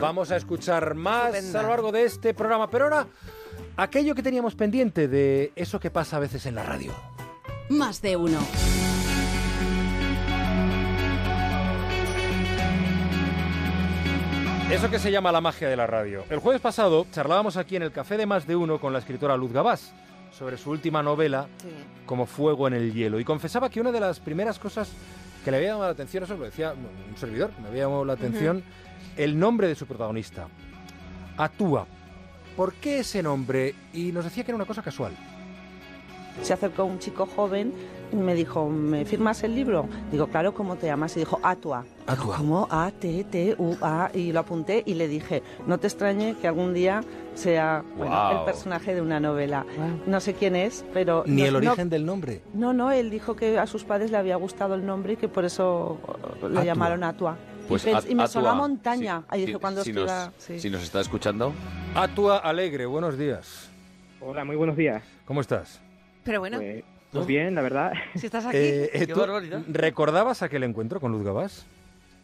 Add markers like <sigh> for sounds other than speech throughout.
Vamos a escuchar más a lo largo de este programa, pero ahora aquello que teníamos pendiente de eso que pasa a veces en la radio. Más de uno. Eso que se llama la magia de la radio. El jueves pasado charlábamos aquí en el Café de Más de Uno con la escritora Luz Gabás sobre su última novela, Como Fuego en el Hielo, y confesaba que una de las primeras cosas que le había llamado la atención, eso lo decía un servidor, me había llamado la atención, el nombre de su protagonista, Atúa. ¿Por qué ese nombre? Y nos decía que era una cosa casual. Se acercó un chico joven y me dijo, ¿me firmas el libro? Digo, claro, ¿cómo te llamas? Y dijo, Atua. Atua. ¿Cómo? A-T-T-U-A. Y lo apunté y le dije, no te extrañe que algún día sea bueno, Guau. el personaje de una novela. No sé quién es, pero... Ni no- el no- origen del nombre. No, no, él dijo que a sus padres le había gustado el nombre y que por eso uh, le Atua. llamaron Atua. Pues y, y me sonó a Atua. montaña. Sí, Ahí dije, cuando si nos, sí. si nos está escuchando, Atua Alegre, buenos días. Hola, muy buenos días. ¿Cómo estás? Pero bueno, Pues, pues bien, la verdad. si estás <laughs> aquí. Eh, eh, Qué ¿tú barbaridad. ¿Recordabas aquel encuentro con Luz Gabás?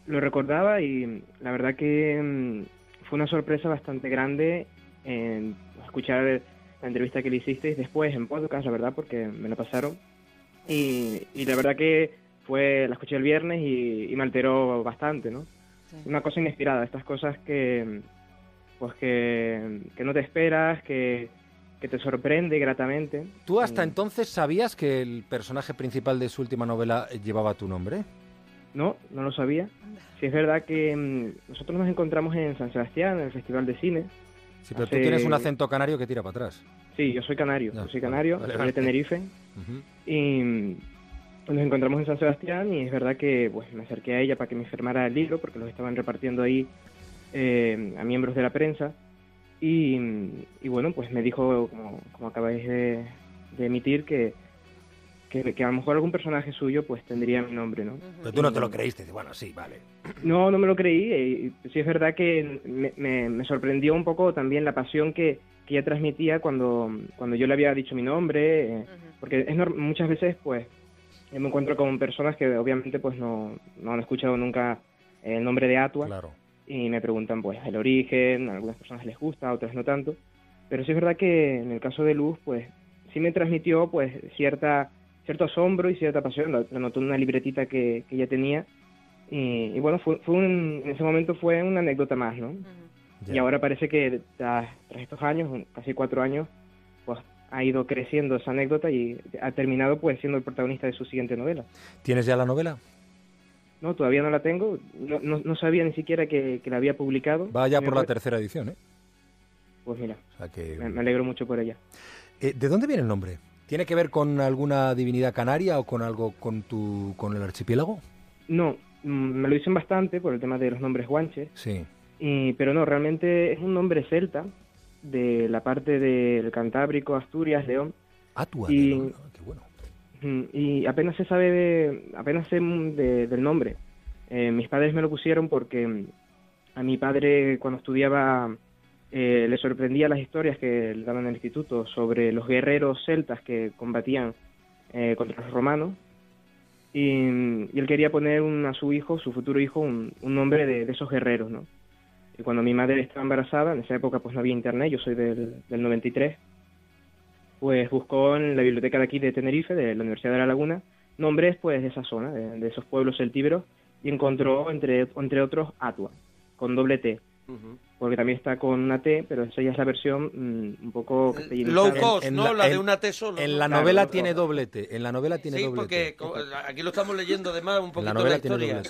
Lo recordaba y la verdad que mm, fue una sorpresa bastante grande en escuchar la entrevista que le hicisteis después en podcast, la verdad, porque me la pasaron. Y, y la verdad que fue la escuché el viernes y, y me alteró bastante, ¿no? Sí. Una cosa inesperada, estas cosas que pues que, que no te esperas, que, que te sorprende gratamente. ¿Tú hasta Mm, entonces sabías que el personaje principal de su última novela llevaba tu nombre? No, no lo sabía. Sí, es verdad que mm, nosotros nos encontramos en San Sebastián, en el Festival de Cine. Sí, pero tú Hace- tienes un acento canario que tira para atrás. Sí, yo soy canario, yo soy canario, vale, de Tenerife. Y mm, nos encontramos en San Sebastián y es verdad que pues, me acerqué a ella para que me firmara el libro, porque los estaban repartiendo ahí eh, a miembros de la prensa. Y, y bueno, pues me dijo, como, como acabáis de, de emitir, que, que, que a lo mejor algún personaje suyo pues tendría mi nombre, ¿no? Pero tú no te lo creíste. Bueno, sí, vale. No, no me lo creí. Y sí es verdad que me, me- me sorprendió un poco también la pasión que, que ella transmitía cuando, cuando yo le había dicho mi nombre. eh, porque es muchas veces, pues, me encuentro con personas que obviamente pues no, no han escuchado nunca el nombre de Atua Claro. Y me preguntan pues el origen, a algunas personas les gusta, a otras no tanto. Pero sí es verdad que en el caso de Luz, pues sí me transmitió pues cierta cierto asombro y cierta pasión. Lo, lo notó en una libretita que, que ella tenía. Y, y bueno, fue, fue un- en ese momento fue una anécdota más, ¿no? Ya. Y ahora parece que tras, tras estos años, casi cuatro años, pues ha ido creciendo esa anécdota y ha terminado pues siendo el protagonista de su siguiente novela. ¿Tienes ya la novela? No, todavía no la tengo, no, no, no sabía ni siquiera que, que la había publicado. Va ya Me por la tercera edición, ¿eh? Pues mira, O sea que... me, me alegro mucho por ella. Eh, ¿De dónde viene el nombre? ¿Tiene que ver con alguna divinidad canaria o con algo con tu con el archipiélago? No, mm, me lo dicen bastante por el tema de los nombres guanches, Sí. y, pero no, realmente es un nombre celta de la parte del Cantábrico, Asturias, León, Atua. Y- qué bueno. Y apenas se sabe de, apenas sé de- del nombre. Eh, mis padres me lo pusieron porque mm, a mi padre cuando estudiaba eh, le sorprendía las historias que le daban en el instituto sobre los guerreros celtas que combatían eh, contra los romanos y, mm, y él quería poner un- a su hijo, su futuro hijo, un, un nombre de, de esos guerreros, ¿no? Y cuando mi madre estaba embarazada, en esa época pues no había internet, yo soy del, del 93, pues buscó en la biblioteca de aquí de Tenerife, de la Universidad de La Laguna, nombres pues de esa zona, de, de esos pueblos celtíberos, y encontró entre, entre otros Atua, con doble T, porque también está con una T, pero esa ya es la versión mm, un poco castellanizada. Low cost, en ¿no? la- La, de en- una T solo. En la Claro, novela tiene doblete. En la novela tiene Sí, doblete. porque co- aquí lo estamos leyendo además un poquito la la, novela tiene historia.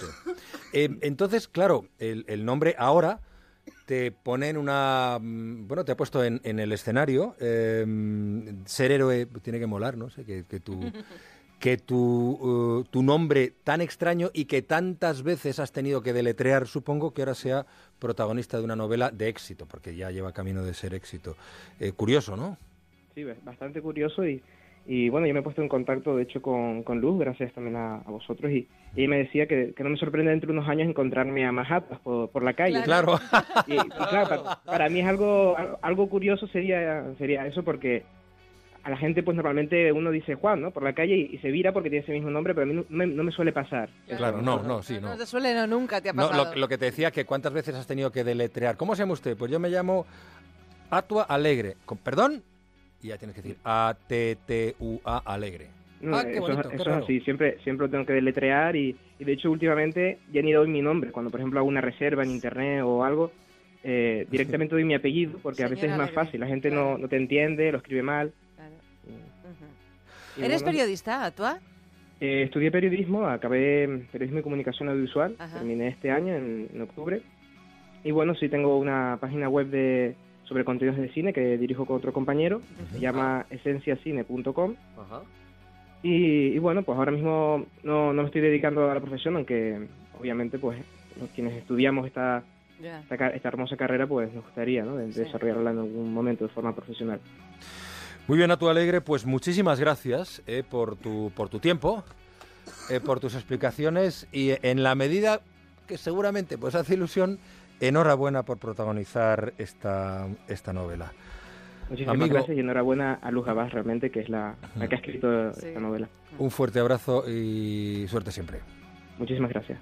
Eh, entonces, claro, el, el nombre ahora te pone en una... mm, Bueno, te ha puesto en, en el escenario. eh, ser héroe tiene que molar, ¿no? sé, que, que tu, <laughs> que tu, eh, tu nombre tan extraño y que tantas veces has tenido que deletrear, supongo que ahora sea protagonista de una novela de éxito, porque ya lleva camino de ser éxito. Eh, curioso, ¿no? Sí, ba- bastante curioso y, y bueno, yo me he puesto en contacto de hecho con, con Luz, gracias también a, a vosotros y, y ella me decía que, que no me sorprende dentro de unos años encontrarme a Mahatas por, por la calle. Claro. <laughs> Y, y claro, para, para mí es algo, algo curioso sería, sería eso porque a la gente, pues normalmente uno dice Juan, ¿no? Por la calle y, y se vira porque tiene ese mismo nombre, pero a mí no me, no me suele pasar. Claro, no, no, sí, no. No te suele, no, nunca te ha No, pasado. lo, lo que te decía, que cuántas veces has tenido que deletrear. ¿Cómo se llama usted? Pues yo me llamo Atua Alegre. ¿Con perdón? Y ya tienes que decir A-T-T-U-A Alegre. No, Ah, qué eso, bonito, qué eso raro. es así, siempre, siempre lo tengo que deletrear y, y de hecho últimamente ya ni doy mi nombre. Cuando por ejemplo hago una reserva en internet o algo, eh, <laughs> directamente doy mi apellido porque a veces es Señora más Alegre, fácil. La gente claro. no, no te entiende, lo escribe mal. Claro. Y ¿Eres bueno, periodista, Atua? eh, estudié periodismo, acabé periodismo y comunicación audiovisual, Ajá. terminé este año en, en octubre. Y bueno, sí tengo una página web de sobre contenidos de cine que dirijo con otro compañero, se llama esenciacine.com. Ajá. Y, y bueno, pues ahora mismo no, no me estoy dedicando a la profesión, aunque obviamente pues los quienes estudiamos esta, Ya. esta, esta hermosa carrera pues nos gustaría ¿no? de- Sí. desarrollarla en algún momento de forma profesional. Muy bien, Atua Alegre, pues muchísimas gracias eh, por, tu, por tu tiempo, eh, por tus explicaciones y en la medida que seguramente pues hace ilusión, enhorabuena por protagonizar esta, esta novela. Muchísimas Amigo. gracias y enhorabuena a Luz Gabás realmente, que es la, la que ha escrito Sí. esta novela. Un fuerte abrazo y suerte siempre. Muchísimas gracias.